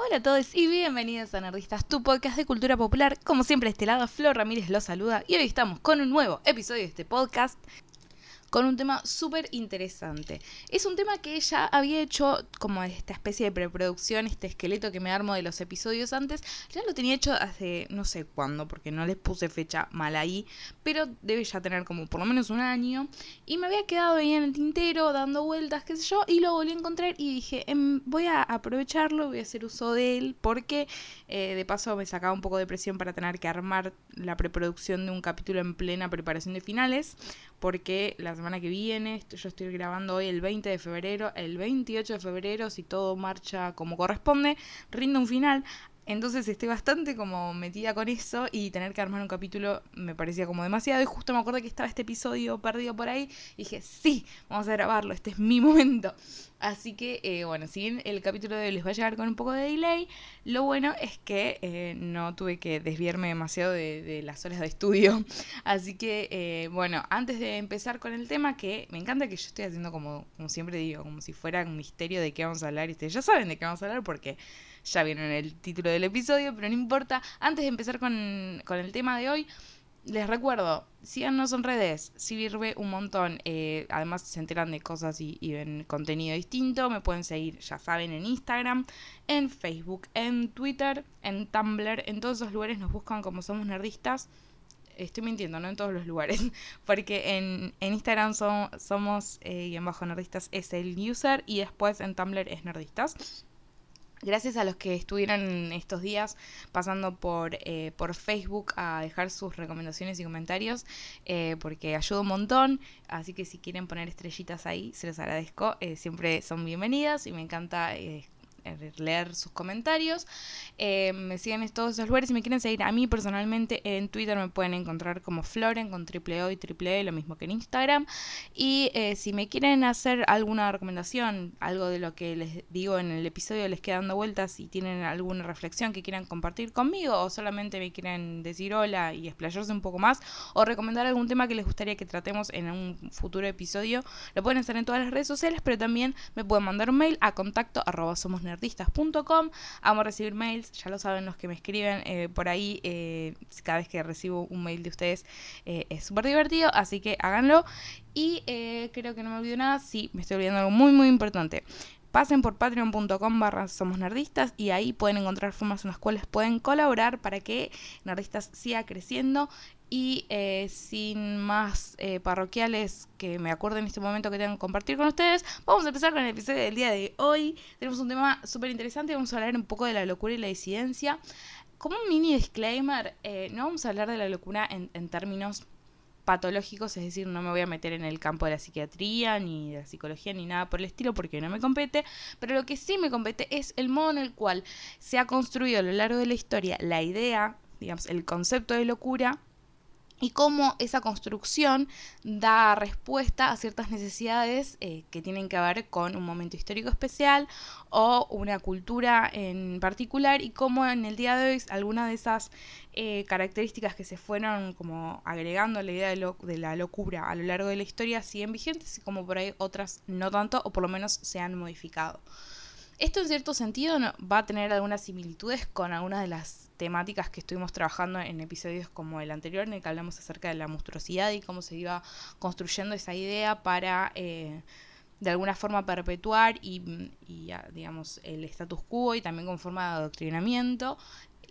Hola a todos y bienvenidos a Nerdistas, tu podcast de cultura popular. Como siempre, este lado, Flor Ramírez los saluda y hoy estamos con un nuevo episodio de este podcast con un tema súper interesante. Es un tema que ya había hecho como esta especie de preproducción, este esqueleto que me armo de los episodios antes, ya lo tenía hecho hace no sé cuándo, porque no les puse fecha mal ahí, pero debe ya tener como por lo menos un año, y me había quedado ahí en el tintero dando vueltas, qué sé yo, y lo volví a encontrar y dije, em, voy a aprovecharlo, voy a hacer uso de él, porque eh, de paso me sacaba un poco de presión para tener que armar la preproducción de un capítulo en plena preparación de finales, porque la semana que viene, yo estoy grabando hoy el 20 de febrero, el 28 de febrero, si todo marcha como corresponde, rindo un final. Entonces estoy bastante como metida con eso y tener que armar un capítulo me parecía como demasiado. Y justo me acuerdo que estaba este episodio perdido por ahí y dije, sí, vamos a grabarlo, este es mi momento. Así que, eh, bueno, si bien el capítulo de hoy les va a llegar con un poco de delay, lo bueno es que eh, no tuve que desviarme demasiado de, las horas de estudio. Así que, eh, bueno, antes de empezar con el tema, que me encanta que yo estoy haciendo como, como siempre digo, como si fuera un misterio de qué vamos a hablar. Y ustedes ya saben de qué vamos a hablar porque ya vieron el título del episodio, pero no importa. Antes de empezar con, el tema de hoy, les recuerdo, síganos en redes, sirve un montón. Eh, además se enteran de cosas y, ven contenido distinto. Me pueden seguir, ya saben, en Instagram, en Facebook, en Twitter, en Tumblr. En todos esos lugares nos buscan como somos nerdistas. Estoy mintiendo, no en todos los lugares. Porque en, Instagram somos, eh, y en bajo nerdistas es el user. Y después en Tumblr es nerdistas. Gracias a los que estuvieron estos días pasando por, eh, por Facebook a dejar sus recomendaciones y comentarios, eh, porque ayuda un montón. Así que si quieren poner estrellitas ahí, se los agradezco. Eh, siempre son bienvenidas y me encanta leer sus comentarios. Eh, me siguen en todos esos lugares. Si me quieren seguir a mí personalmente en Twitter me pueden encontrar como Floren con triple O y triple E, lo mismo que en Instagram. Y eh, si me quieren hacer alguna recomendación, algo de lo que les digo en el episodio les queda dando vueltas y tienen alguna reflexión que quieran compartir conmigo o solamente me quieren decir hola y explayarse un poco más o recomendar algún tema que les gustaría que tratemos en un futuro episodio, lo pueden hacer en todas las redes sociales, pero también me pueden mandar un mail a contacto arroba somos artistas.com. Amo recibir mails, ya lo saben los que me escriben eh, por ahí. Eh, cada vez que recibo un mail de ustedes eh, es súper divertido, así que háganlo. Y creo que no me olvido nada. Sí, me estoy olvidando algo muy, muy importante. Pasen por patreon.com barra somos nerdistas y ahí pueden encontrar formas en las cuales pueden colaborar para que Nerdistas siga creciendo y eh, sin más eh, parroquiales que me acuerdo en este momento que tengo que compartir con ustedes, vamos a empezar con el episodio del día de hoy. Tenemos un tema súper interesante, vamos a hablar un poco de la locura y la disidencia. Como un mini disclaimer, eh, no vamos a hablar de la locura en, en términos patológicos, es decir, no me voy a meter en el campo de la psiquiatría, ni de la psicología, ni nada por el estilo, porque no me compete, pero lo que sí me compete es el modo en el cual se ha construido a lo largo de la historia la idea, digamos, el concepto de locura y cómo esa construcción da respuesta a ciertas necesidades eh, que tienen que ver con un momento histórico especial o una cultura en particular y cómo en el día de hoy algunas de esas eh, características que se fueron como agregando a la idea de, de, la locura a lo largo de la historia siguen vigentes y como por ahí otras no tanto o por lo menos se han modificado. Esto en cierto sentido va a tener algunas similitudes con algunas de las temáticas que estuvimos trabajando en episodios como el anterior, en el que hablamos acerca de la monstruosidad y cómo se iba construyendo esa idea para eh, de alguna forma perpetuar y, digamos el status quo y también con forma de adoctrinamiento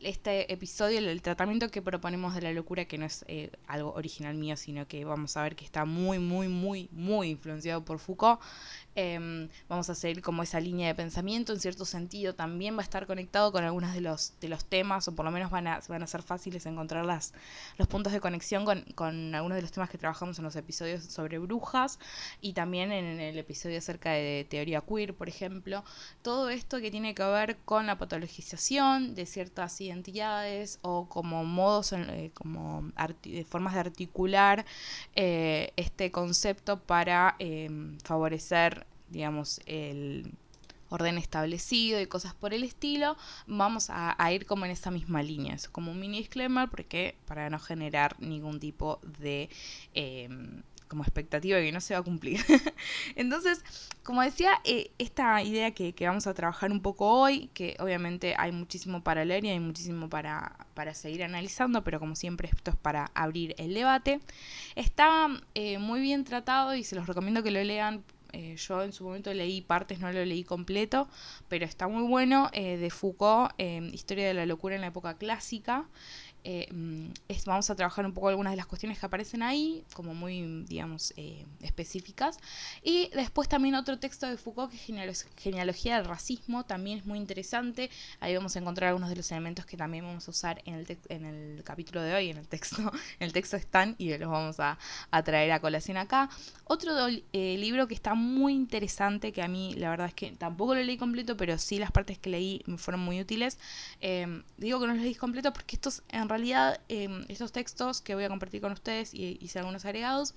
este episodio, el, tratamiento que proponemos de la locura, que no es eh, algo original mío, sino que vamos a ver que está muy, muy, muy, muy influenciado por Foucault, Em, vamos a seguir como esa línea de pensamiento, en cierto sentido también va a estar conectado con algunos de los, de los temas, o por lo menos van a, van a ser fáciles encontrar las, los puntos de conexión con, con algunos de los temas que trabajamos en los episodios sobre brujas y también en el episodio acerca de teoría queer, por ejemplo. Todo esto que tiene que ver con la patologización de ciertas identidades o como modos, eh, como formas de articular eh, este concepto para em, favorecer digamos, el orden establecido y cosas por el estilo, vamos a, ir como en esa misma línea. Es como un mini disclaimer porque para no generar ningún tipo de... Em, como expectativa que no se va a cumplir. Entonces, como decía, eh, esta idea que, vamos a trabajar un poco hoy, que obviamente hay muchísimo para leer y hay muchísimo para, para seguir analizando, pero como siempre esto es para abrir el debate, está eh, muy bien tratado y se los recomiendo que lo lean eh, yo en su momento leí partes, no lo leí completo, pero está muy bueno, de Foucault, Historia de la locura en la época clásica. Eh, mm, vamos a trabajar un poco algunas de las cuestiones que aparecen ahí, como muy, digamos, eh, específicas. Y después también otro texto de Foucault, que es Genealogía del Racismo, también es muy interesante. Ahí vamos a encontrar algunos de los elementos que también vamos a usar en el, en el capítulo de hoy, en el texto. En el texto están y los vamos a, traer a colación acá. Otro eh, libro que está muy interesante, que a mí la verdad es que tampoco lo leí completo, pero sí las partes que leí me fueron muy útiles. digo que no lo leí completo porque estos en realidad realidad em, estos textos que voy a compartir con ustedes y hice algunos agregados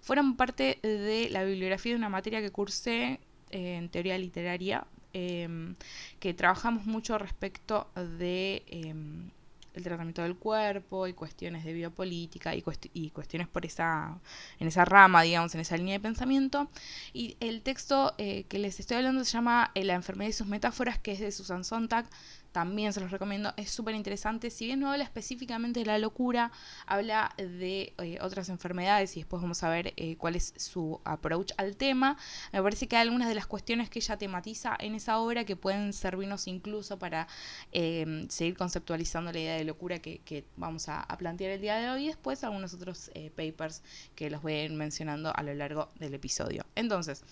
fueron parte de la bibliografía de una materia que cursé eh, en teoría literaria, em, que trabajamos mucho respecto de em, el tratamiento del cuerpo y cuestiones de biopolítica y, y, cuestiones por esa en esa rama, digamos, en esa línea de pensamiento. Y el texto eh, que les estoy hablando se llama eh, La enfermedad y sus metáforas, que es de Susan Sontag, también se los recomiendo, es súper interesante. Si bien no habla específicamente de la locura, habla de eh, otras enfermedades y después vamos a ver eh, cuál es su approach al tema. Me parece que hay algunas de las cuestiones que ella tematiza en esa obra que pueden servirnos incluso para em, seguir conceptualizando la idea de locura que, vamos a, a, plantear el día de hoy y después algunos otros eh, papers que los voy a ir mencionando a lo largo del episodio. Entonces,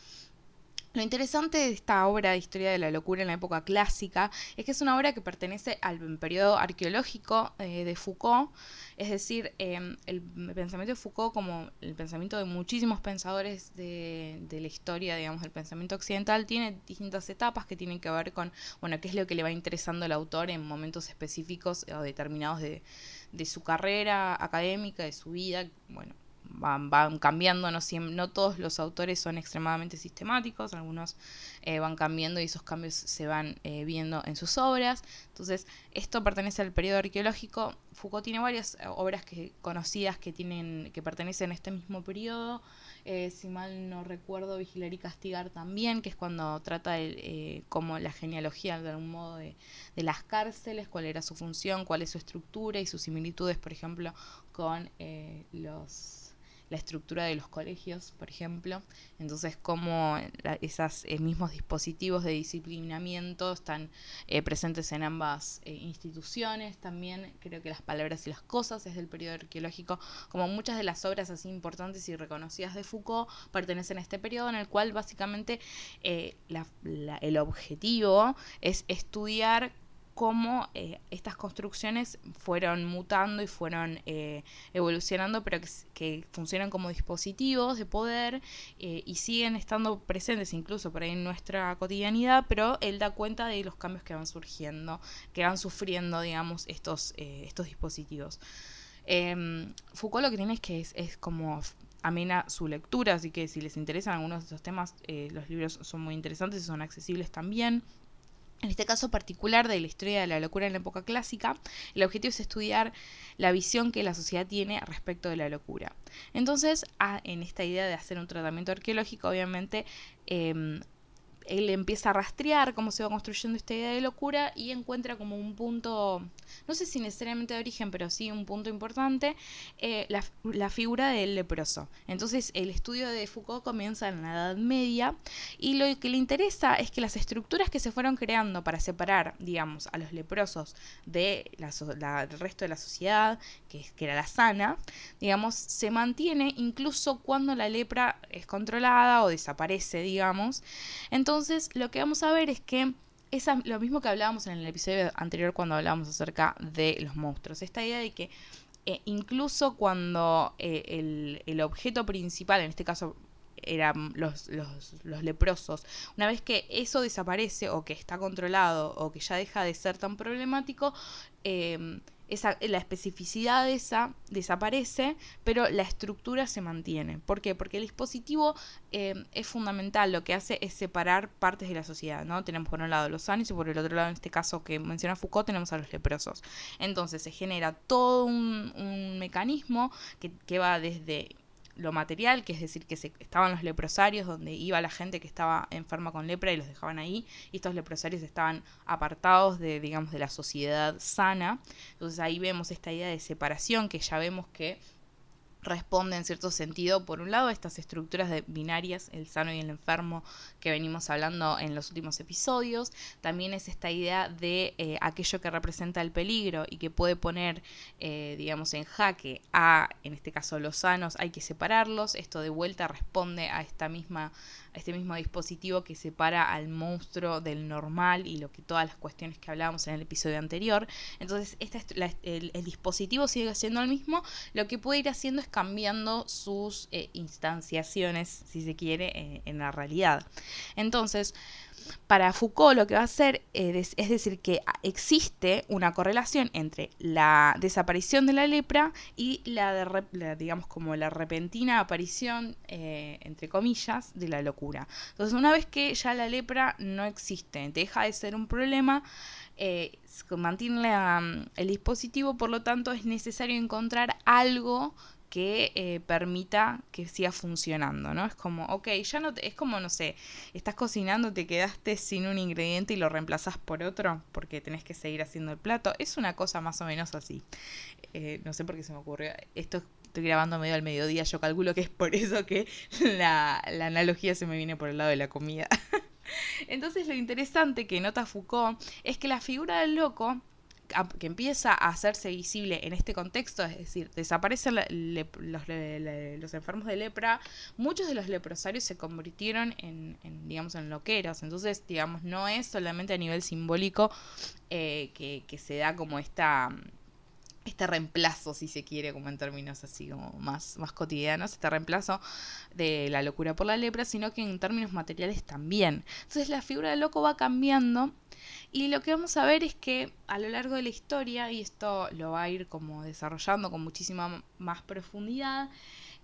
lo interesante de esta obra de historia de la locura en la época clásica es que es una obra que pertenece al periodo arqueológico eh, de Foucault, es decir, em, el pensamiento de Foucault, como el pensamiento de muchísimos pensadores de, la historia, digamos, del pensamiento occidental, tiene distintas etapas que tienen que ver con, bueno, qué es lo que le va interesando al autor en momentos específicos o determinados de, de su carrera académica, de su vida, bueno, van, cambiando, no, no todos los autores son extremadamente sistemáticos, algunos eh, van cambiando y esos cambios se van eh, viendo en sus obras. Entonces, esto pertenece al periodo arqueológico. Foucault tiene varias eh, obras que, conocidas que, tienen, que pertenecen a este mismo periodo. si mal no recuerdo, Vigilar y Castigar también, que es cuando trata de, como la genealogía de algún modo de, de, las cárceles, cuál era su función, cuál es su estructura y sus similitudes, por ejemplo, con los la estructura de los colegios, por ejemplo. Entonces, cómo esos eh, mismos dispositivos de disciplinamiento están eh, presentes en ambas eh, instituciones. También creo que las palabras y las cosas es del periodo arqueológico, como muchas de las obras así importantes y reconocidas de Foucault pertenecen a este periodo en el cual básicamente el objetivo es estudiar cómo eh, estas construcciones fueron mutando y fueron eh, evolucionando, pero que, funcionan como dispositivos de poder eh, y siguen estando presentes incluso por ahí en nuestra cotidianidad, pero él da cuenta de los cambios que van surgiendo, que van sufriendo, digamos, estos, estos dispositivos. Em, Foucault lo que tiene es que es, es como amena su lectura, así que si les interesan algunos de estos temas, los libros son muy interesantes y son accesibles también. En este caso particular de la historia de la locura en la época clásica, el objetivo es estudiar la visión que la sociedad tiene respecto de la locura. Entonces, en esta idea de hacer un tratamiento arqueológico, obviamente em, él empieza a rastrear cómo se va construyendo esta idea de locura y encuentra como un punto, no sé si necesariamente de origen, pero sí un punto importante, eh, la, figura del leproso. Entonces el estudio de Foucault comienza en la Edad Media y lo que le interesa es que las estructuras que se fueron creando para separar, digamos, a los leprosos del resto de la sociedad, que, que era la sana, digamos, se mantiene incluso cuando la lepra es controlada o desaparece, digamos. Entonces, entonces, lo que vamos a ver es que es lo mismo que hablábamos en el episodio anterior cuando hablábamos acerca de los monstruos. Esta idea de que eh, incluso cuando eh, el, objeto principal, en este caso eran los, leprosos, una vez que eso desaparece o que está controlado o que ya deja de ser tan problemático, eh, la especificidad esa desaparece, pero la estructura se mantiene. ¿Por qué? Porque el dispositivo eh, es fundamental, lo que hace es separar partes de la sociedad, ¿no? Tenemos por un lado los sanos y por el otro lado, en este caso que menciona Foucault, tenemos a los leprosos. Entonces se genera todo un, mecanismo que, que va desde lo material, que es decir, que se, estaban los leprosarios donde iba la gente que estaba enferma con lepra y los dejaban ahí, y estos leprosarios estaban apartados de, digamos, de la sociedad sana. Entonces ahí vemos esta idea de separación que ya vemos que responde en cierto sentido, por un lado, a estas estructuras de binarias, el sano y el enfermo, que venimos hablando en los últimos episodios. También es esta idea de eh, aquello que representa el peligro y que puede poner, eh, digamos, en jaque a, en este caso, los sanos, hay que separarlos. Esto de vuelta responde a esta misma este mismo dispositivo que separa al monstruo del normal y lo que todas las cuestiones que hablábamos en el episodio anterior. Entonces, este, el, dispositivo sigue siendo el mismo, lo que puede ir haciendo es cambiando sus eh, instanciaciones, si se quiere, en la realidad. Entonces, para Foucault lo que va a hacer es, decir que existe una correlación entre la desaparición de la lepra y la, digamos como la repentina aparición eh, entre comillas de la locura. Entonces una vez que ya la lepra no existe, deja de ser un problema, eh, mantiene el dispositivo, por lo tanto es necesario encontrar algo que eh, permita que siga funcionando, ¿no? Es como, ok, ya no te, es como, no sé, estás cocinando, te quedaste sin un ingrediente y lo reemplazas por otro porque tenés que seguir haciendo el plato. Es una cosa más o menos así. Eh, no sé por qué se me ocurrió. Esto estoy grabando medio al mediodía, yo calculo que es por eso que la, la analogía se me viene por el lado de la comida. Entonces lo interesante que nota Foucault es que la figura del loco que empieza a hacerse visible en este contexto, es decir, desaparecen los, enfermos de lepra, muchos de los leprosarios se convirtieron en, digamos, en loqueros. Entonces, digamos, no es solamente a nivel simbólico eh, que, se da como esta este reemplazo, si se quiere, como en términos así como más, más cotidianos, este reemplazo de la locura por la lepra, sino que en términos materiales también. Entonces la figura del loco va cambiando y lo que vamos a ver es que a lo largo de la historia, y esto lo va a ir como desarrollando con muchísima más profundidad,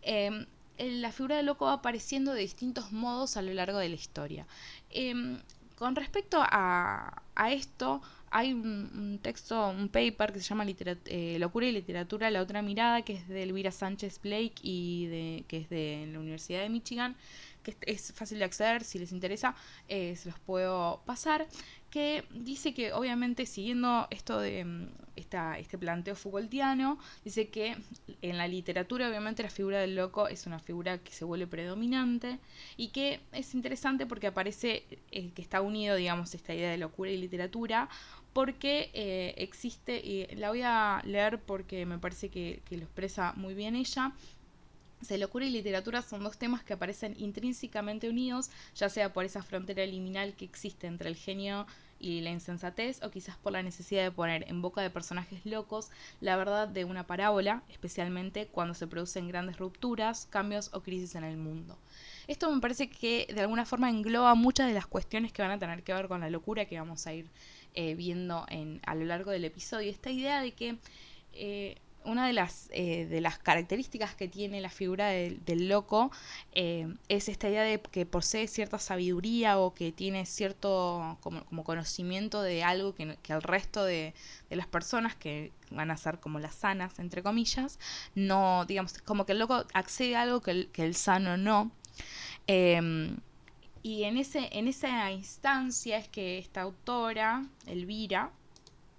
em, la figura del loco va apareciendo de distintos modos a lo largo de la historia. Em, con respecto a, esto, hay un, texto, un paper que se llama eh, Locura y Literatura, la otra mirada, que es de Elvira Sánchez Blake y de, que es de la Universidad de Michigan, que es, fácil de acceder, si les interesa, eh, se los puedo pasar que dice que obviamente siguiendo esto de mm, esta, este planteo Foucaultiano, dice que en la literatura obviamente la figura del loco es una figura que se vuelve predominante y que es interesante porque aparece que está unido, digamos, esta idea de locura y literatura porque eh, existe, y la voy a leer porque me parece que, que lo expresa muy bien ella, se locura y literatura son dos temas que aparecen intrínsecamente unidos, ya sea por esa frontera liminal que existe entre el genio y la insensatez, o quizás por la necesidad de poner en boca de personajes locos la verdad de una parábola, especialmente cuando se producen grandes rupturas, cambios o crisis en el mundo. Esto me parece que de alguna forma engloba muchas de las cuestiones que van a tener que ver con la locura que vamos a ir eh, viendo en, a lo largo del episodio. Esta idea de que eh, una de las, eh, de las características que tiene la figura del loco eh, es esta idea de que posee cierta sabiduría o que tiene cierto como, conocimiento de algo que, el resto de, las personas que van a ser como las sanas, entre comillas, no, digamos, como que el loco accede a algo que el, que el sano no. Em, y en, ese, en esa instancia es que esta autora, Elvira,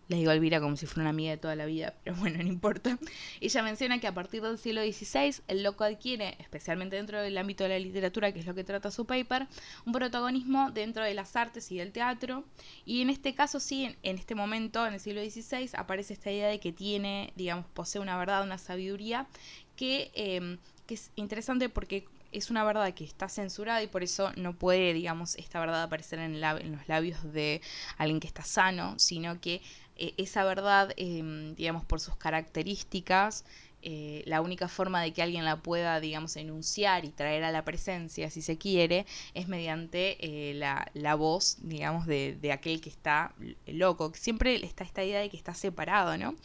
le digo a Elvira como si fuera una amiga de toda la vida, pero bueno, no importa. Ella menciona que a partir del siglo XVI el loco adquiere, especialmente dentro del ámbito de la literatura, que es lo que trata su paper, un protagonismo dentro de las artes y del teatro. Y en este caso sí, en, este momento, en el siglo XVI, aparece esta idea de que tiene, digamos, posee una verdad, una sabiduría, que, em, que es interesante porque es una verdad que está censurada y por eso no puede, digamos, esta verdad aparecer en, los labios de alguien que está sano, sino que eh, esa verdad, em, digamos, por sus características, eh, la única forma de que alguien la pueda, digamos, enunciar y traer a la presencia, si se quiere, es mediante eh, la, voz, digamos, de, aquel que está loco. Siempre está esta idea de que está separado, ¿no?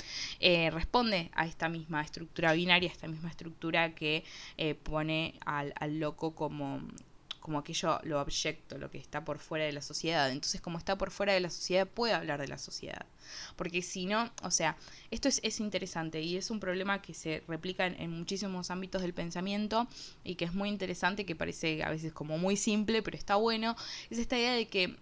responde a esta misma estructura binaria, a esta misma estructura que pone al, al loco como como aquello, lo abyecto, lo que está por fuera de la sociedad. Entonces, como está por fuera de la sociedad, puede hablar de la sociedad. Porque si no, o sea, esto es, es interesante y es un problema que se replica en, muchísimos ámbitos del pensamiento y que es muy interesante, que parece a veces como muy simple, pero está bueno. Es esta idea de que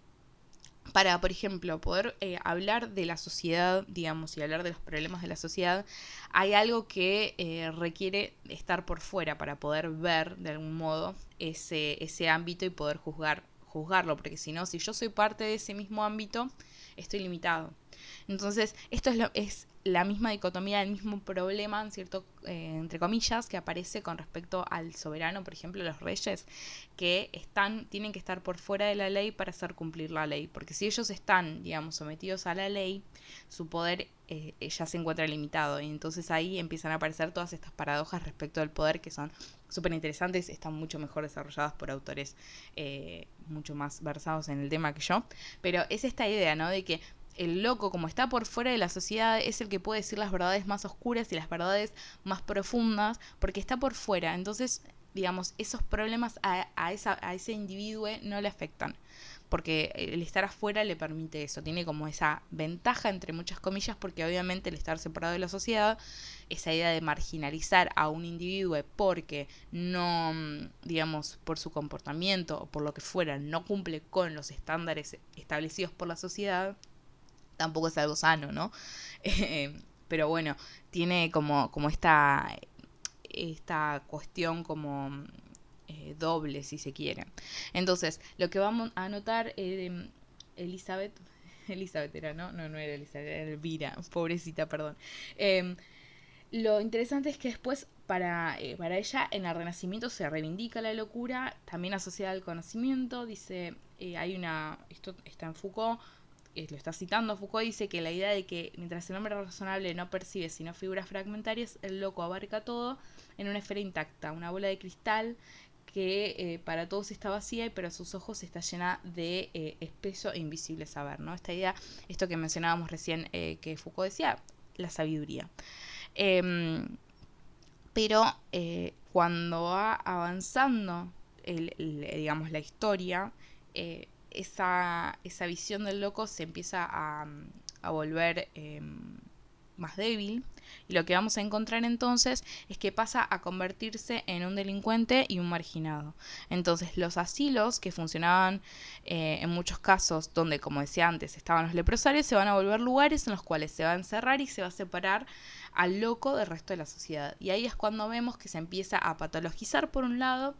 para, por ejemplo, poder eh, hablar de la sociedad, digamos, y hablar de los problemas de la sociedad, hay algo que eh, requiere estar por fuera para poder ver de algún modo ese, ese ámbito y poder juzgar, juzgarlo, porque si no, si yo soy parte de ese mismo ámbito, estoy limitado. Entonces, esto es, lo, es la misma dicotomía, el mismo problema, en cierto, eh, entre comillas, que aparece con respecto al soberano, por ejemplo, los reyes, que están, tienen que estar por fuera de la ley para hacer cumplir la ley. Porque si ellos están, digamos, sometidos a la ley, su poder eh, ya se encuentra limitado. Y entonces ahí empiezan a aparecer todas estas paradojas respecto al poder que son súper interesantes, están mucho mejor desarrolladas por autores eh, mucho más versados en el tema que yo. Pero es esta idea, ¿no? De que el loco, como está por fuera de la sociedad, es el que puede decir las verdades más oscuras y las verdades más profundas, porque está por fuera. Entonces, digamos, esos problemas a, a, esa, ese individuo no le afectan, porque el estar afuera le permite eso, tiene como esa ventaja, entre muchas comillas, porque obviamente el estar separado de la sociedad, esa idea de marginalizar a un individuo porque no, digamos, por su comportamiento o por lo que fuera, no cumple con los estándares establecidos por la sociedad, tampoco es algo sano, ¿no? Eh, pero bueno, tiene como, como esta, esta cuestión como eh, doble, si se quiere. Entonces, lo que vamos a notar, eh, Elizabeth, Elizabeth era, ¿no? No, no era Elizabeth, era Elvira, pobrecita, perdón. Em, lo interesante es que después para, para, ella en el Renacimiento se reivindica la locura, también asociada al conocimiento, dice, hay una, esto está en Foucault, lo está citando, Foucault dice que la idea de que mientras el hombre razonable no percibe sino figuras fragmentarias, el loco abarca todo en una esfera intacta, una bola de cristal que eh, para todos está vacía y para sus ojos está llena de eh, espeso e invisible saber, ¿no? Esta idea, esto que mencionábamos recién eh, que Foucault decía, la sabiduría. Em, pero cuando va avanzando, digamos, la historia, esa, esa visión del loco se empieza a, a volver em, más débil y lo que vamos a encontrar entonces es que pasa a convertirse en un delincuente y un marginado. Entonces los asilos que funcionaban eh, en muchos casos donde, como decía antes, estaban los leprosarios, se van a volver lugares en los cuales se va a encerrar y se va a separar al loco del resto de la sociedad. Y ahí es cuando vemos que se empieza a patologizar por un lado,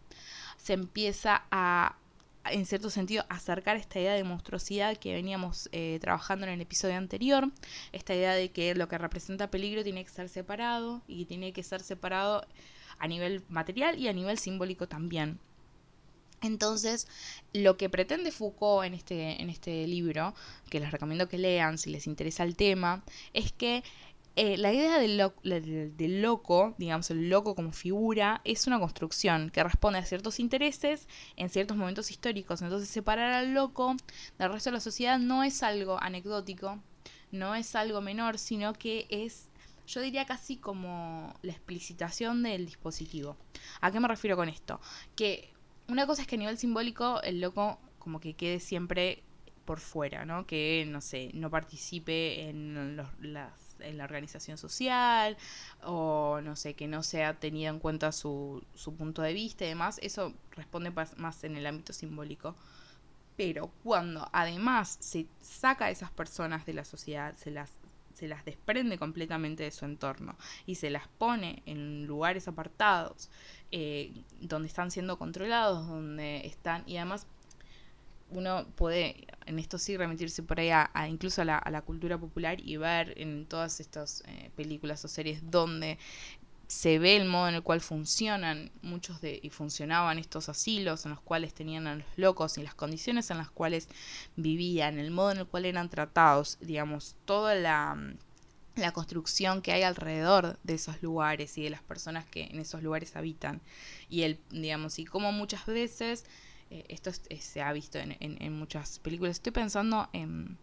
se empieza a en cierto sentido, acercar esta idea de monstruosidad que veníamos eh, trabajando en el episodio anterior, esta idea de que lo que representa peligro tiene que ser separado y tiene que ser separado a nivel material y a nivel simbólico también. Entonces, lo que pretende Foucault en este, en este libro, que les recomiendo que lean si les interesa el tema, es que eh, la idea del, loco, digamos, el loco como figura, es una construcción que responde a ciertos intereses en ciertos momentos históricos. Entonces, separar al loco del resto de la sociedad no es algo anecdótico, no es algo menor, sino que es, yo diría casi como la explicitación del dispositivo. ¿A qué me refiero con esto? Que una cosa es que a nivel simbólico el loco como que quede siempre por fuera, ¿no? Que, no sé, no participe en los, las en la organización social o no sé, que no sea tenido en cuenta su, su punto de vista y demás, eso responde más en el ámbito simbólico. Pero cuando además se saca a esas personas de la sociedad, se las se las desprende completamente de su entorno y se las pone en lugares apartados eh, donde están siendo controlados, donde están y además uno puede en esto sí remitirse por ahí a, incluso a la, cultura popular y ver en todas estas eh, películas o series donde se ve el modo en el cual funcionan muchos de y funcionaban estos asilos en los cuales tenían a los locos y las condiciones en las cuales vivían, el modo en el cual eran tratados, digamos, toda la la construcción que hay alrededor de esos lugares y de las personas que en esos lugares habitan. Y el digamos y como muchas veces eh, esto se ha visto en, muchas películas. Estoy pensando en...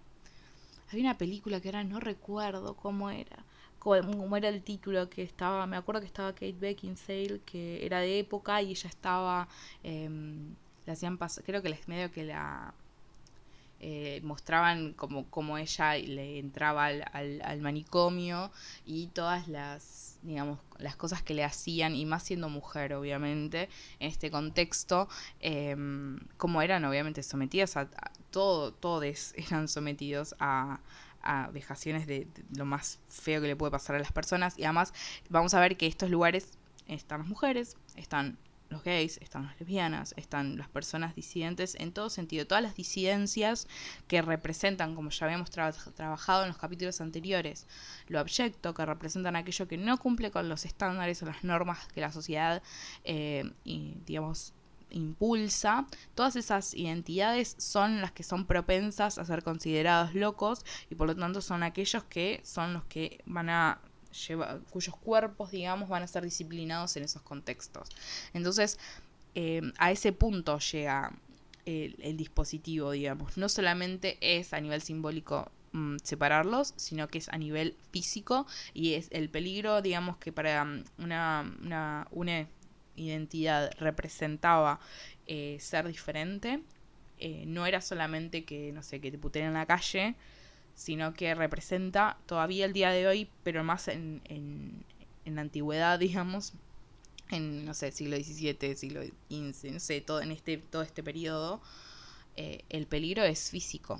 Hay una película que ahora no recuerdo cómo era. Cómo, era el título que estaba... Me acuerdo que estaba Kate Beckinsale, que era de época y ella estaba... Em, le hacían pasar, creo que les medio que la eh, mostraban como, como ella le entraba al, al, manicomio y todas las, digamos, las cosas que le hacían, y más siendo mujer, obviamente, en este contexto, em, como eran, obviamente, sometidas a, todo, todos eran sometidos a, vejaciones de, lo más feo que le puede pasar a las personas, y además vamos a ver que estos lugares están las mujeres, están los gays, están las lesbianas, están las personas disidentes en todo sentido. Todas las disidencias que representan, como ya habíamos trabajado en los capítulos anteriores, lo abyecto, que representan aquello que no cumple con los estándares o las normas que la sociedad, eh, digamos, impulsa, todas esas identidades son las que son propensas a ser considerados locos y por lo tanto son aquellos que son los que van a cuyos cuerpos, digamos, van a ser disciplinados en esos contextos. Entonces, eh, a ese punto llega el, dispositivo, digamos. No solamente es a nivel simbólico mm, separarlos, sino que es a nivel físico y es el peligro, digamos, que para mm, una, una, una identidad representaba eh, ser diferente. Eh, no era solamente que, no sé, que te puteen en la calle, sino que representa todavía el día de hoy, pero más en, en, la antigüedad, digamos, en, no sé, siglo XVII, siglo XV, no sé, todo, en este, todo este periodo, eh, el peligro es físico.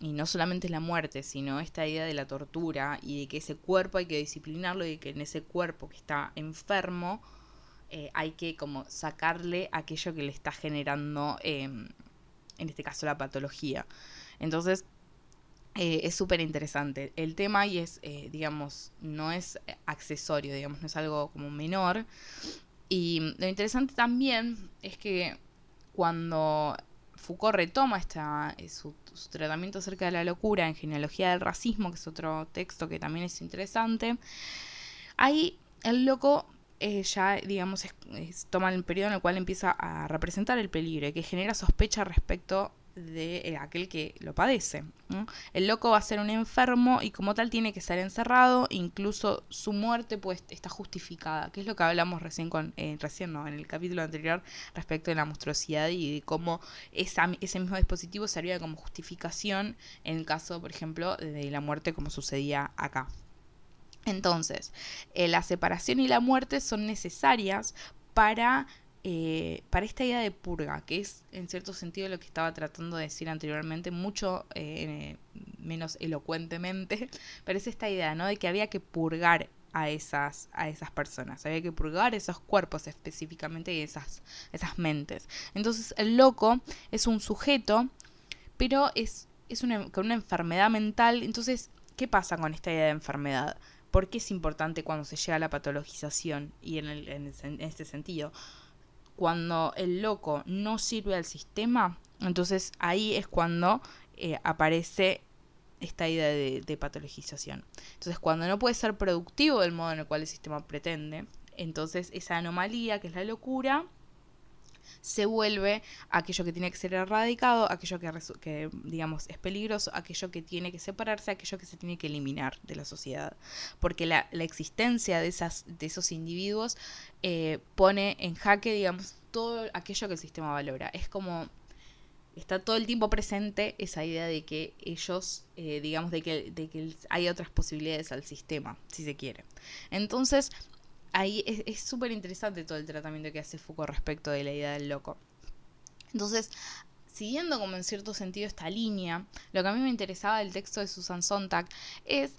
Y no solamente es la muerte, sino esta idea de la tortura y de que ese cuerpo hay que disciplinarlo y de que en ese cuerpo que está enfermo eh, hay que como sacarle aquello que le está generando, em, en este caso, la patología. Entonces, eh, es súper interesante el tema y es, eh, digamos, no es accesorio, digamos, no es algo como menor. Y lo interesante también es que cuando Foucault retoma esta, eh, su, tratamiento acerca de la locura en Genealogía del Racismo, que es otro texto que también es interesante, ahí el loco ya, digamos, toma el periodo en el cual empieza a representar el peligro y que genera sospecha respecto de eh, aquel que lo padece. El loco va a ser un enfermo y como tal tiene que ser encerrado, incluso su muerte pues está justificada, que es lo que hablamos recién con eh, recién no, en el capítulo anterior respecto de la monstruosidad y de cómo ese mismo dispositivo servía como justificación en el caso, por ejemplo, de la muerte como sucedía acá. Entonces, eh, la separación y la muerte son necesarias para eh, para esta idea de purga, que es en cierto sentido lo que estaba tratando de decir anteriormente, mucho eh, menos elocuentemente, pero es esta idea, ¿no? De que había que purgar a esas, a esas personas, había que purgar esos cuerpos específicamente y esas, esas mentes. Entonces el loco es un sujeto, pero es, es una, con una enfermedad mental, entonces, ¿qué pasa con esta idea de enfermedad? ¿Por qué es importante cuando se llega a la patologización y en, el, en este sentido? Cuando el loco no sirve al sistema, entonces ahí es cuando eh, aparece esta idea de, patologización. Entonces, cuando no puede ser productivo del modo en el cual el sistema pretende, entonces esa anomalía, que es la locura, se vuelve aquello que tiene que ser erradicado, aquello que, digamos es peligroso, aquello que tiene que separarse, aquello que se tiene que eliminar de la sociedad. Porque la, la existencia de, esas, de esos individuos eh, pone en jaque, digamos, todo aquello que el sistema valora. Es como está todo el tiempo presente esa idea de que ellos, eh, digamos, de que, de que hay otras posibilidades al sistema, si se quiere. Entonces, ahí es súper interesante todo el tratamiento que hace Foucault respecto de la idea del loco. Entonces, siguiendo como en cierto sentido esta línea, lo que a mí me interesaba del texto de Susan Sontag es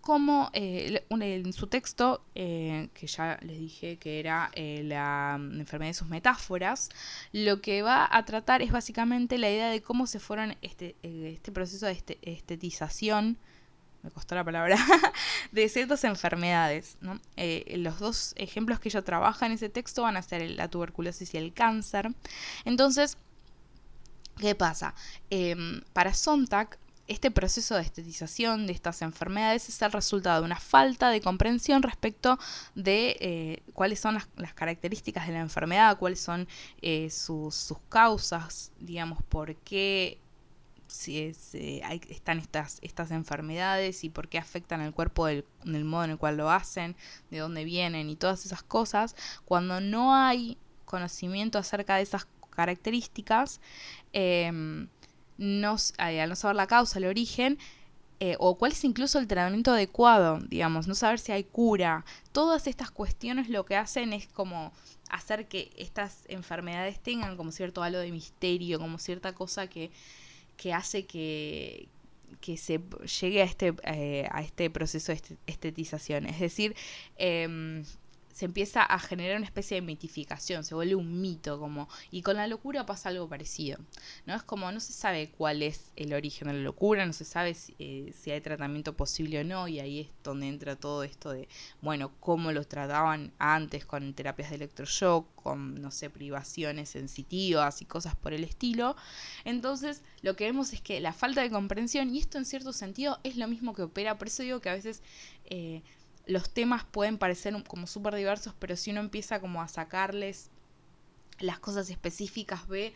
cómo eh, en su texto, eh, que ya les dije que era eh, la enfermedad de sus metáforas, lo que va a tratar es básicamente la idea de cómo se fueron este, este proceso de este, estetización me costó la palabra, de ciertas enfermedades. Eh, los dos ejemplos que ella trabaja en ese texto van a ser la tuberculosis y el cáncer. Entonces, ¿qué pasa? Em, para Sontag, este proceso de estetización de estas enfermedades es el resultado de una falta de comprensión respecto de eh, cuáles son las, características de la enfermedad, cuáles son eh, sus causas, digamos, por qué si es, eh, están estas, estas enfermedades y por qué afectan al cuerpo del, del modo en el cual lo hacen, de dónde vienen y todas esas cosas, cuando no hay conocimiento acerca de esas características, em, no, al no saber la causa, el origen, eh, o cuál es incluso el tratamiento adecuado, digamos, no saber si hay cura. Todas estas cuestiones lo que hacen es como hacer que estas enfermedades tengan como cierto halo de misterio, como cierta cosa que, que hace que, que se llegue a este, eh, a este proceso de estetización. Es decir, eh, se empieza a generar una especie de mitificación, se vuelve un mito como y con la locura pasa algo parecido. No es como no se sabe cuál es el origen de la locura, no se sabe si, eh, hay tratamiento posible o no y ahí es donde entra todo esto de bueno, cómo los trataban antes con terapias de electroshock, con no sé, privaciones sensitivas y cosas por el estilo. Entonces, lo que vemos es que la falta de comprensión y esto en cierto sentido es lo mismo que opera, por eso digo que a veces eh, los temas pueden parecer como súper diversos, pero si uno empieza como a sacarles las cosas específicas, ve,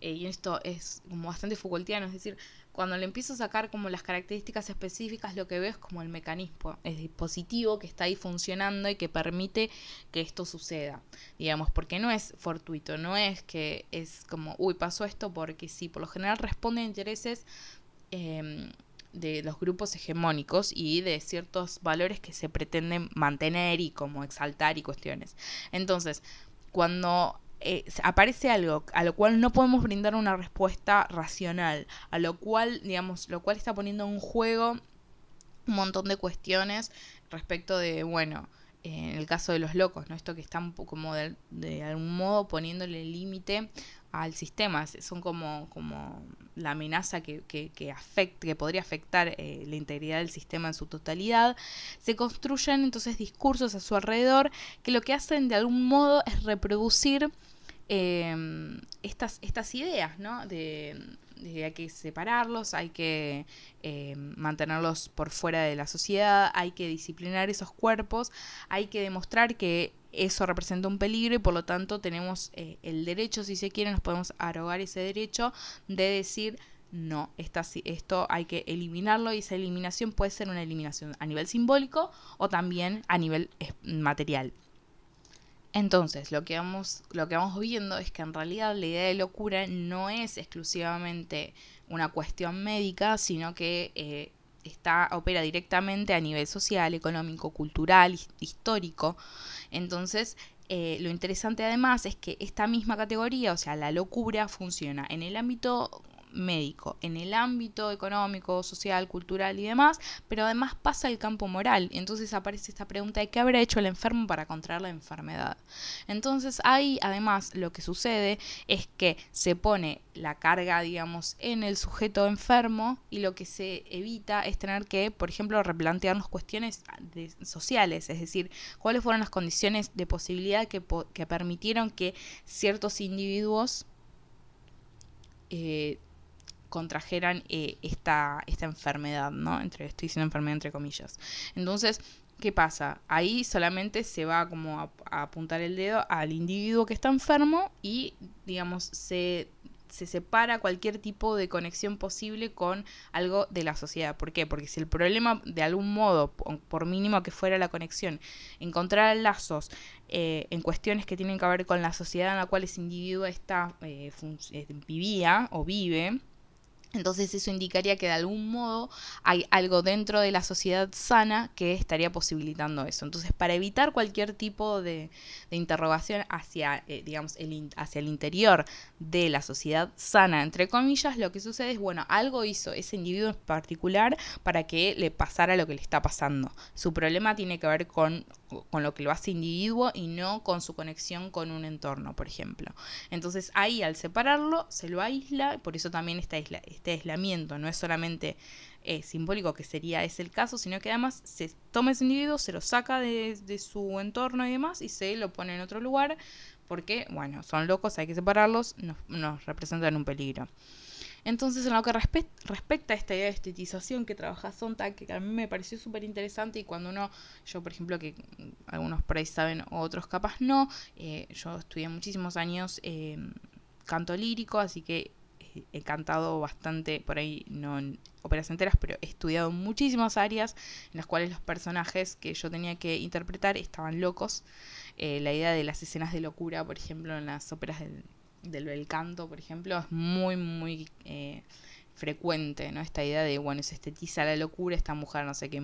eh, y esto es como bastante Foucaultiano, es decir, cuando le empiezo a sacar como las características específicas, lo que veo es como el mecanismo, el dispositivo que está ahí funcionando y que permite que esto suceda, digamos, porque no es fortuito, no es que es como, uy, pasó esto porque sí, por lo general responde a intereses eh, de los grupos hegemónicos y de ciertos valores que se pretenden mantener y como exaltar y cuestiones. Entonces, cuando eh, aparece algo a lo cual no podemos brindar una respuesta racional, a lo cual, digamos, lo cual está poniendo en juego un montón de cuestiones respecto de, bueno, en el caso de los locos, ¿no? Esto que están como de, de algún modo poniéndole límite al sistema, son como, como la amenaza que, que, que, que podría afectar eh, la integridad del sistema en su totalidad, se construyen entonces discursos a su alrededor que lo que hacen de algún modo es reproducir eh, estas, estas ideas, ¿no? De, hay que separarlos, hay que eh, mantenerlos por fuera de la sociedad, hay que disciplinar esos cuerpos, hay que demostrar que eso representa un peligro y por lo tanto tenemos eh, el derecho, si se quiere, nos podemos arrogar ese derecho de decir no, esto hay que eliminarlo y esa eliminación puede ser una eliminación a nivel simbólico o también a nivel eh, material. Entonces, lo que, vamos, lo que vamos viendo es que en realidad la idea de locura no es exclusivamente una cuestión médica, sino que eh, está, opera directamente a nivel social, económico, cultural, histórico. Entonces, eh, lo interesante además es que esta misma categoría, o sea, la locura, funciona en el ámbito médico, en el ámbito económico, social, cultural y demás, pero además pasa el campo moral. Entonces aparece esta pregunta de qué habrá hecho el enfermo para contraer la enfermedad. Entonces ahí además lo que sucede es que se pone la carga, digamos, en el sujeto enfermo y lo que se evita es tener que, por ejemplo, replantearnos cuestiones sociales, es decir, cuáles fueron las condiciones de posibilidad que, que permitieron que ciertos individuos eh, contrajeran eh, esta, esta enfermedad, ¿no? Entre, estoy diciendo enfermedad entre comillas. Entonces, ¿qué pasa? Ahí solamente se va como a, apuntar el dedo al individuo que está enfermo y, digamos, se se separa cualquier tipo de conexión posible con algo de la sociedad. ¿Por qué? Porque si el problema de algún modo, por mínimo que fuera la conexión, encontrar lazos eh, en cuestiones que tienen que ver con la sociedad en la cual ese individuo está, eh, vivía o vive, entonces eso indicaría que de algún modo hay algo dentro de la sociedad sana que estaría posibilitando eso. Entonces para evitar cualquier tipo de, interrogación hacia, eh, digamos, el, hacia el interior de la sociedad sana, entre comillas, lo que sucede es, bueno, algo hizo ese individuo en particular para que le pasara lo que le está pasando. Su problema tiene que ver con, con lo que lo hace individuo y no con su conexión con un entorno, por ejemplo. Entonces ahí al separarlo se lo aísla, por eso también esta isla este aislamiento no es solamente eh, simbólico, que sería ese el caso, sino que además se toma ese individuo, se lo saca de, su entorno y demás y se lo pone en otro lugar porque, bueno, son locos, hay que separarlos, nos, nos representan un peligro. Entonces, en lo que respecta a esta idea de estetización que trabaja Sontag, que a mí me pareció súper interesante y cuando uno, yo por ejemplo, que algunos por ahí saben, otros capaz no, eh, yo estudié muchísimos años eh, canto lírico, así que he cantado bastante, por ahí no en óperas enteras, pero he estudiado muchísimas áreas en las cuales los personajes que yo tenía que interpretar estaban locos. Eh, la idea de las escenas de locura, por ejemplo, en las óperas del bel canto, por ejemplo, es muy, muy eh, frecuente, ¿no? Esta idea de, bueno, se estetiza la locura, esta mujer, no sé qué,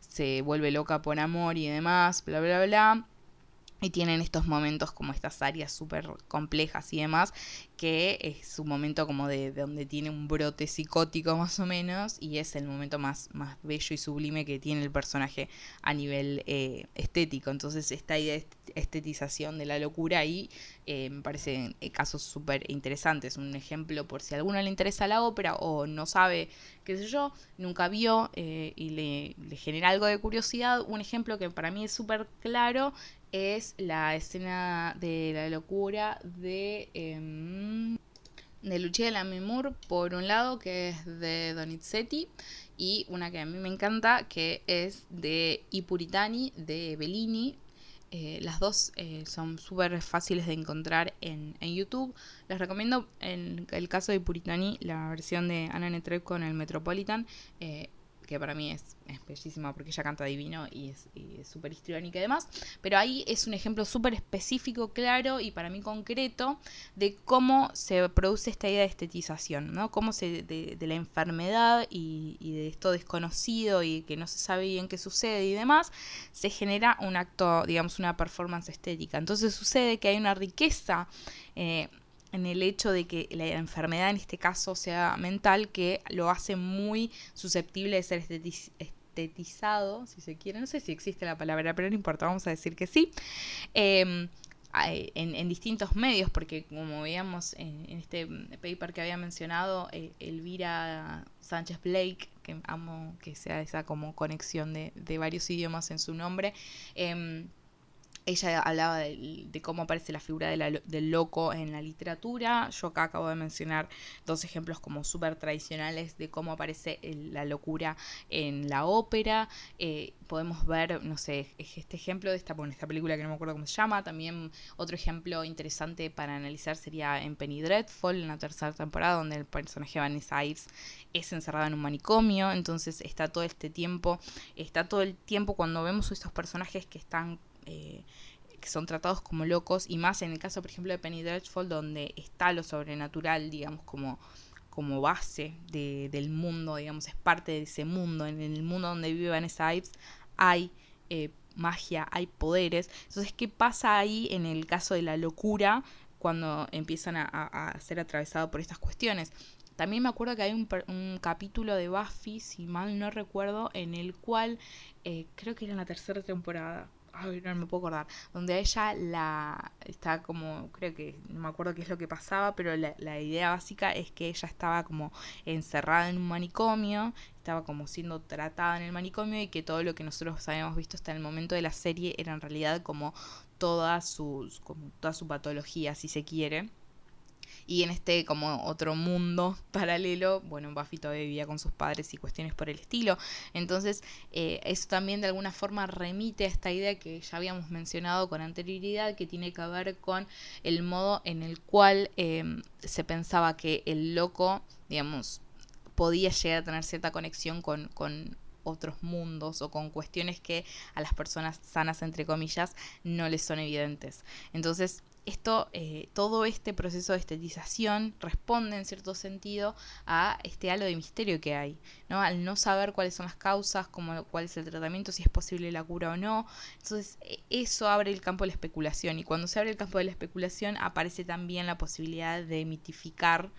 se vuelve loca por amor y demás, bla, bla, bla y tienen estos momentos como estas áreas súper complejas y demás, que es su momento como de, donde tiene un brote psicótico más o menos, y es el momento más, más bello y sublime que tiene el personaje a nivel eh, estético. Entonces esta idea de estetización de la locura ahí eh, me parece eh, casos súper interesantes. Un ejemplo por si a alguno le interesa la ópera o no sabe, qué sé yo, nunca vio y le, le genera algo de curiosidad, un ejemplo que para mí es súper claro es la escena de la locura de, eh, de Lucia por un lado, que es de Donizetti, y una que a mí me encanta, que es de I Puritani, de Bellini. Eh, las dos eh, son súper fáciles de encontrar en, en, YouTube. Les recomiendo en el caso de Puritani la versión de Anna Netrebko en el Metropolitan. Que para mí es, bellísima porque ella canta divino y es súper histriónica y demás. Pero ahí es un ejemplo súper específico, claro y para mí concreto de cómo se produce esta idea de estetización, ¿no? Cómo se, de, la enfermedad y, de esto desconocido y que no se sabe bien qué sucede y demás, se genera un acto, digamos, una performance estética. Entonces sucede que hay una riqueza. Eh, en el hecho de que la enfermedad en este caso sea mental que lo hace muy susceptible de ser estetizado, si se quiere, no sé si existe la palabra, pero no importa, vamos a decir que sí. Em, en, distintos medios, porque como veíamos en, este paper que había mencionado, eh, Elvira Sánchez Blake, que amo que sea esa como conexión de, de varios idiomas en su nombre, eh, ella hablaba de, cómo aparece la figura del loco en la literatura. Yo acá acabo de mencionar dos ejemplos como súper tradicionales de cómo aparece la locura en la ópera. Eh, podemos ver, no sé, este ejemplo de esta, bueno, esta película que no me acuerdo cómo se llama. También otro ejemplo interesante para analizar sería en Penny Dreadful, en la tercera temporada, donde el personaje Vanessa Ives es encerrada en un manicomio. Entonces está todo este tiempo, está todo el tiempo cuando vemos estos personajes que están eh, que son tratados como locos, y más en el caso, por ejemplo, de Penny Dreadful, donde está lo sobrenatural, digamos, como, como base del mundo, digamos, es parte de ese mundo. En el mundo donde vive Vanessa Ives hay eh, magia, hay poderes. Entonces, ¿qué pasa ahí en el caso de la locura cuando empiezan a, ser atravesados por estas cuestiones? También me acuerdo que hay un, capítulo de Buffy, si mal no recuerdo, en el cual eh, creo que era en la tercera temporada, ay, no me puedo acordar, donde a ella la está como, creo que, no me acuerdo qué es lo que pasaba, pero la, idea básica es que ella estaba como encerrada en un manicomio, estaba como siendo tratada en el manicomio y que todo lo que nosotros habíamos visto hasta el momento de la serie era en realidad como toda su, como toda su patología, si se quiere y en este como otro mundo paralelo, bueno, Buffy todavía vivía con sus padres y cuestiones por el estilo. Entonces, eh, eso también de alguna forma remite a esta idea que ya habíamos mencionado con anterioridad, que tiene que ver con el modo en el cual em, se pensaba que el loco, digamos, podía llegar a tener cierta conexión con, con otros mundos o con cuestiones que a las personas sanas, entre comillas, no les son evidentes. Entonces, esto, eh, todo este proceso de estetización responde en cierto sentido a este halo de misterio que hay, ¿no? Al no saber cuáles son las causas, cómo, cuál es el tratamiento, si es posible la cura o no. Entonces, e, eso abre el campo de la especulación. Y cuando se abre el campo de la especulación, aparece también la posibilidad de mitificar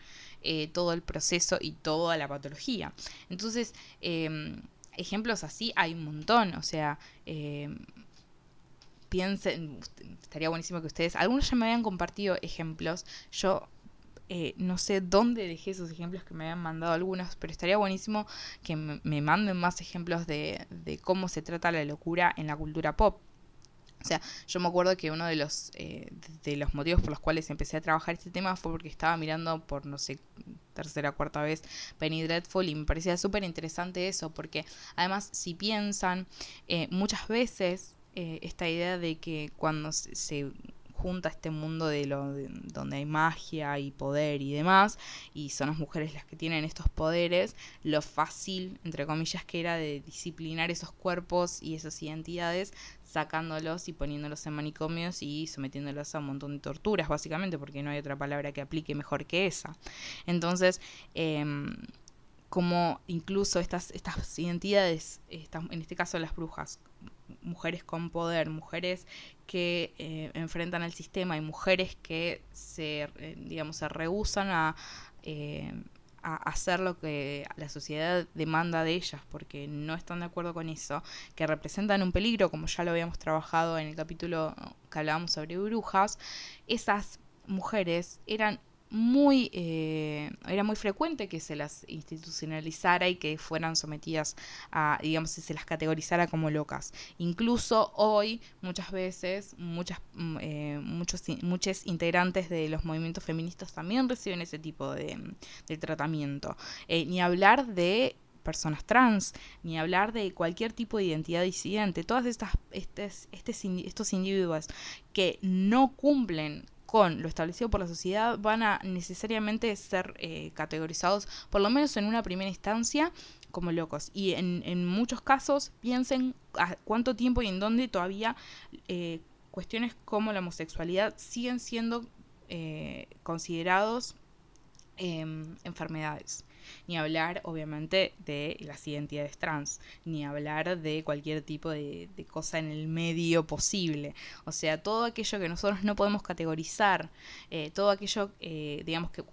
eh, todo el proceso y toda la patología. Entonces, em, ejemplos así hay un montón. O sea, em, piensen, estaría buenísimo que ustedes, algunos ya me habían compartido ejemplos, yo eh, no sé dónde dejé esos ejemplos que me habían mandado algunos, pero estaría buenísimo que me, manden más ejemplos de, cómo se trata la locura en la cultura pop. O sea, yo me acuerdo que uno de los, eh, de los motivos por los cuales empecé a trabajar este tema fue porque estaba mirando por, no sé, tercera, cuarta vez Penny Dreadful y me parecía súper interesante eso, porque además si piensan, eh, muchas veces eh, esta idea de que cuando se, junta este mundo de lo donde hay magia y poder y demás, y son las mujeres las que tienen estos poderes, lo fácil, entre comillas, que era de disciplinar esos cuerpos y esas identidades, sacándolos y poniéndolos en manicomios y sometiéndolos a un montón de torturas, básicamente, porque no hay otra palabra que aplique mejor que esa. Entonces, eh, como incluso estas, estas identidades, en este caso las brujas, mujeres con poder, mujeres que eh, enfrentan al sistema y mujeres que se, eh, digamos, se rehusan a, eh, a hacer lo que la sociedad demanda de ellas porque no están de acuerdo con eso, que representan un peligro, como ya lo habíamos trabajado en el capítulo que hablábamos sobre brujas, esas mujeres eran muy eh, era muy frecuente que se las institucionalizara y que fueran sometidas a digamos se las categorizara como locas. Incluso hoy muchas veces muchas mm, eh, muchos muchos integrantes de los movimientos feministas también reciben ese tipo de, tratamiento. Eh, ni hablar de personas trans, ni hablar de cualquier tipo de identidad disidente, todas estas estes, estos individuos que no cumplen con lo establecido por la sociedad van a necesariamente ser eh, categorizados, por lo menos en una primera instancia, como locos. Y en, muchos casos piensen a cuánto tiempo y en dónde todavía eh, cuestiones como la homosexualidad siguen siendo eh, considerados em, enfermedades ni hablar obviamente de las identidades trans, ni hablar de cualquier tipo de, cosa en el medio posible. O sea, todo aquello que nosotros no podemos categorizar, eh, todo aquello, eh, digamos que,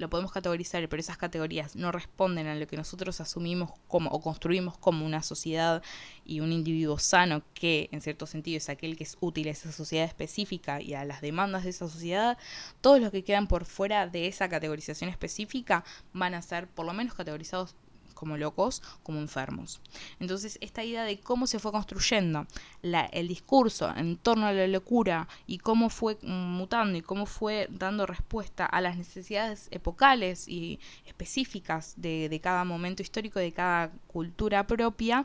lo podemos categorizar, pero esas categorías no responden a lo que nosotros asumimos como o construimos como una sociedad y un individuo sano que en cierto sentido es aquel que es útil a esa sociedad específica y a las demandas de esa sociedad, todos los que quedan por fuera de esa categorización específica van a ser por lo menos categorizados como locos, como enfermos. Entonces, esta idea de cómo se fue construyendo el discurso en torno a la locura y cómo fue mutando y cómo fue dando respuesta a las necesidades epocales y específicas de, cada momento histórico, de cada cultura propia,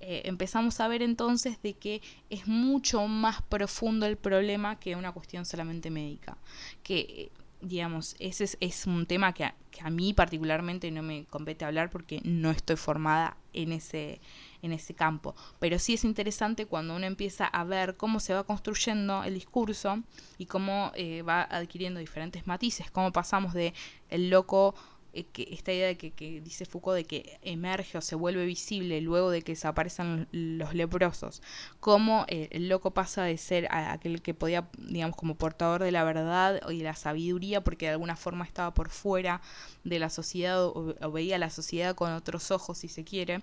eh, empezamos a ver entonces de que es mucho más profundo el problema que una cuestión solamente médica. Que digamos, ese es, un tema que a, que a, mí particularmente no me compete hablar porque no estoy formada en ese, en ese campo. Pero sí es interesante cuando uno empieza a ver cómo se va construyendo el discurso y cómo eh, va adquiriendo diferentes matices, cómo pasamos de el loco eh, que esta idea de que, dice Foucault de que emerge o se vuelve visible luego de que desaparecen los leprosos, cómo eh, el loco pasa de ser aquel que podía, digamos, como portador de la verdad y la sabiduría, porque de alguna forma estaba por fuera de la sociedad o, o veía la sociedad con otros ojos, si se quiere,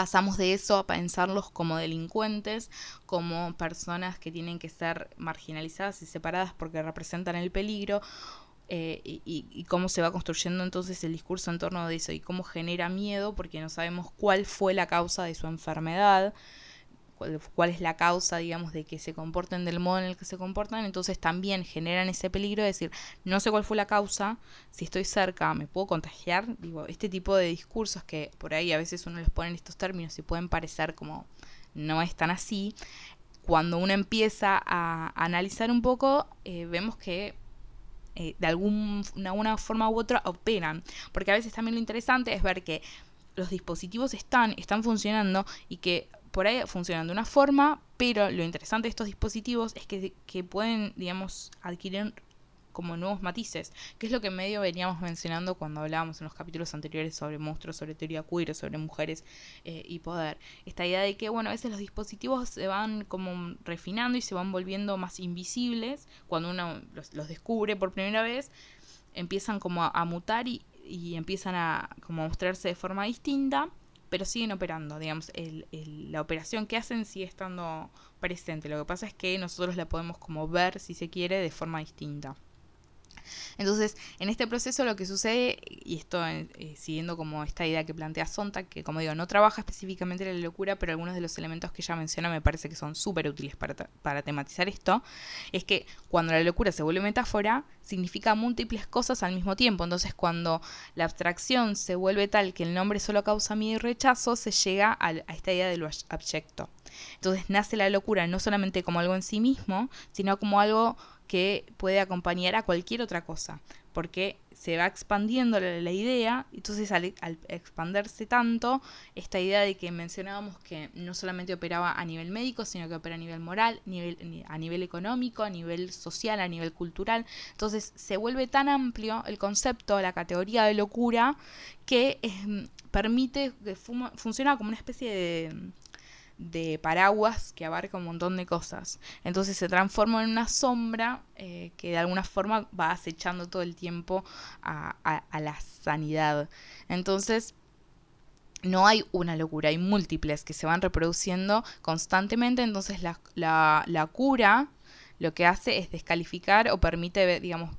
pasamos de eso a pensarlos como delincuentes, como personas que tienen que ser marginalizadas y separadas porque representan el peligro, eh, y, cómo se va construyendo entonces el discurso en torno de eso y cómo genera miedo porque no sabemos cuál fue la causa de su enfermedad, cuál, es la causa, digamos, de que se comporten del modo en el que se comportan, entonces también generan ese peligro de decir, no sé cuál fue la causa, si estoy cerca, me puedo contagiar, digo, este tipo de discursos que por ahí a veces uno los pone en estos términos y pueden parecer como no es tan así, cuando uno empieza a analizar un poco, eh, vemos que eh, de alguna forma u otra operan. Porque a veces también lo interesante es ver que los dispositivos están, están funcionando y que por ahí funcionan de una forma, pero lo interesante de estos dispositivos es que, que pueden, digamos, adquirir como nuevos matices, que es lo que medio veníamos mencionando cuando hablábamos en los capítulos anteriores sobre monstruos, sobre teoría queer, sobre mujeres eh, y poder. Esta idea de que, bueno, a veces los dispositivos se van como refinando y se van volviendo más invisibles cuando uno los, descubre por primera vez, empiezan como a, mutar y, y, empiezan a como mostrarse de forma distinta pero siguen operando, digamos, el, la operación que hacen sigue estando presente. Lo que pasa es que nosotros la podemos como ver, si se quiere, de forma distinta. Entonces, en este proceso lo que sucede, y esto eh, siguiendo como esta idea que plantea Sontag, que como digo, no trabaja específicamente en la locura, pero algunos de los elementos que ella menciona me parece que son súper útiles para, para tematizar esto, es que cuando la locura se vuelve metáfora, significa múltiples cosas al mismo tiempo. Entonces, cuando la abstracción se vuelve tal que el nombre solo causa miedo y rechazo, se llega a, a esta idea de lo abyecto. Entonces nace la locura no solamente como algo en sí mismo, sino como algo que puede acompañar a cualquier otra cosa, porque se va expandiendo la, idea, entonces al, expandirse tanto, esta idea de que mencionábamos que no solamente operaba a nivel médico, sino que opera a nivel moral, nivel, a nivel económico, a nivel social, a nivel cultural, entonces se vuelve tan amplio el concepto, la categoría de locura, que eh, permite, que funciona como una especie de de paraguas que abarca un montón de cosas. Entonces se transforma en una sombra eh, que de alguna forma va acechando todo el tiempo a, la sanidad. Entonces no hay una locura, hay múltiples que se van reproduciendo constantemente. Entonces la, la, la cura lo que hace es descalificar o permite, digamos,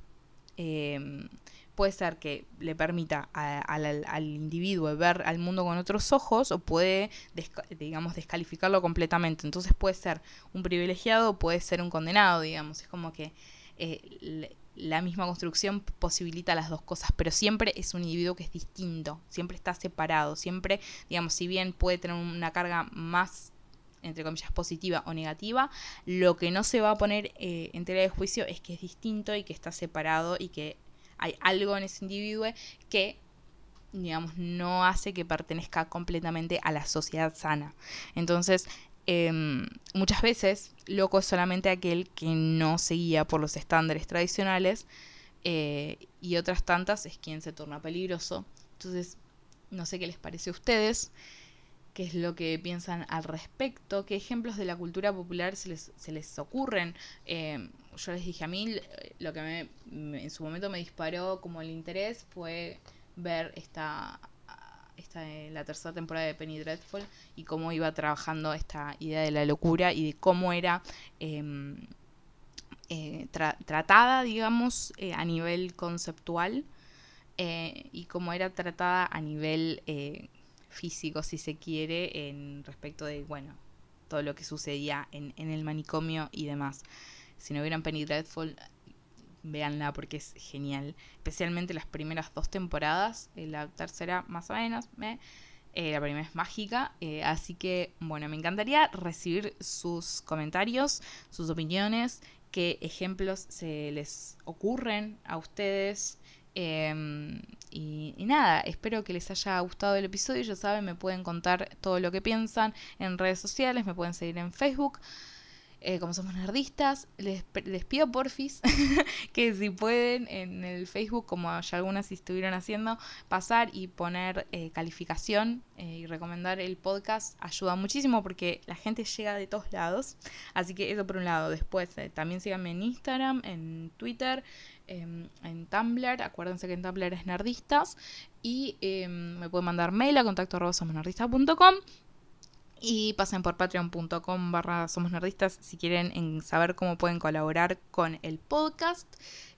eh, puede ser que le permita al, individuo ver al mundo con otros ojos o puede, digamos, descalificarlo completamente. Entonces puede ser un privilegiado o puede ser un condenado, digamos. Es como que eh, la misma construcción posibilita las dos cosas, pero siempre es un individuo que es distinto, siempre está separado, siempre, digamos, si bien puede tener una carga más entre comillas, positiva o negativa, lo que no se va a poner eh, en tela de juicio es que es distinto y que está separado y que hay algo en ese individuo que digamos, no hace que pertenezca completamente a la sociedad sana. Entonces, em, muchas veces, loco es solamente aquel que no seguía por los estándares tradicionales eh, y otras tantas es quien se torna peligroso. Entonces, no sé qué les parece a ustedes, qué es lo que piensan al respecto, qué ejemplos de la cultura popular se les, se les ocurren. Em, yo les dije a mí, lo que me, en su momento me disparó como el interés fue ver esta, esta la tercera temporada de Penny Dreadful y cómo iba trabajando esta idea de la locura y de cómo era em, eh, tratada, digamos, eh, a nivel conceptual eh, y cómo era tratada a nivel físico, si se quiere, en respecto de, bueno, todo lo que sucedía en, en el manicomio y demás. Si no vieron Penny Dreadful, véanla porque es genial. Especialmente las primeras dos temporadas. Eh, la tercera, más o menos. Me, eh, la primera es mágica. Eh, así que, bueno, me encantaría recibir sus comentarios, sus opiniones, qué ejemplos se les ocurren a ustedes. Em, y, y, nada, espero que les haya gustado el episodio. Ya saben, me pueden contar todo lo que piensan en redes sociales, me pueden seguir en Facebook. Eh, como somos nerdistas, les, les pido porfis que si pueden en el Facebook, como ya algunas estuvieron haciendo, pasar y poner eh, calificación eh, y recomendar el podcast ayuda muchísimo porque la gente llega de todos lados. Así que eso por un lado. Después también síganme en Instagram, en Twitter, em, en Tumblr. Acuérdense que en Tumblr es nerdistas. Y em, me pueden mandar mail a contacto y pasen por patreon.com barra somos nerdistas si quieren saber cómo pueden colaborar con el podcast.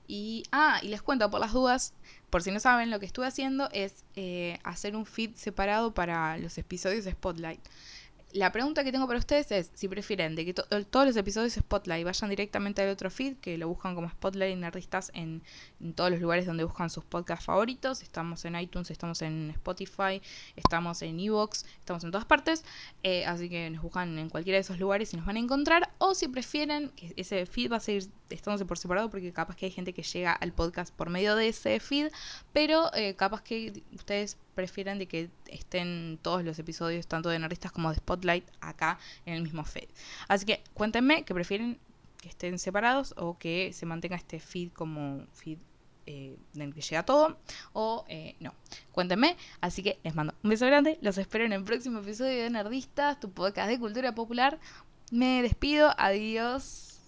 Y, ah, y les cuento por las dudas, por si no saben, lo que estuve haciendo es eh, hacer un feed separado para los episodios de Spotlight la pregunta que tengo para ustedes es si prefieren de que todos los episodios de Spotlight vayan directamente al otro feed, que lo buscan como Spotlight Nerdistas en, en todos los lugares donde buscan sus podcasts favoritos. Estamos en iTunes, estamos en Spotify, estamos en Evox, estamos en todas partes. Eh, así que nos buscan en cualquiera de esos lugares y nos van a encontrar. O si prefieren que ese feed va a seguir estándose por separado, porque capaz que hay gente que llega al podcast por medio de ese feed, pero eh, capaz que ustedes prefieren de que estén todos los episodios, tanto de Nerdistas como de Spotlight, acá en el mismo feed. Así que cuéntenme que prefieren que estén separados o que se mantenga este feed como feed eh, en el que llega todo o eh, no. Cuéntenme. Así que les mando un beso grande. Los espero en el próximo episodio de Nerdistas, tu podcast de cultura popular. Me despido. Adiós.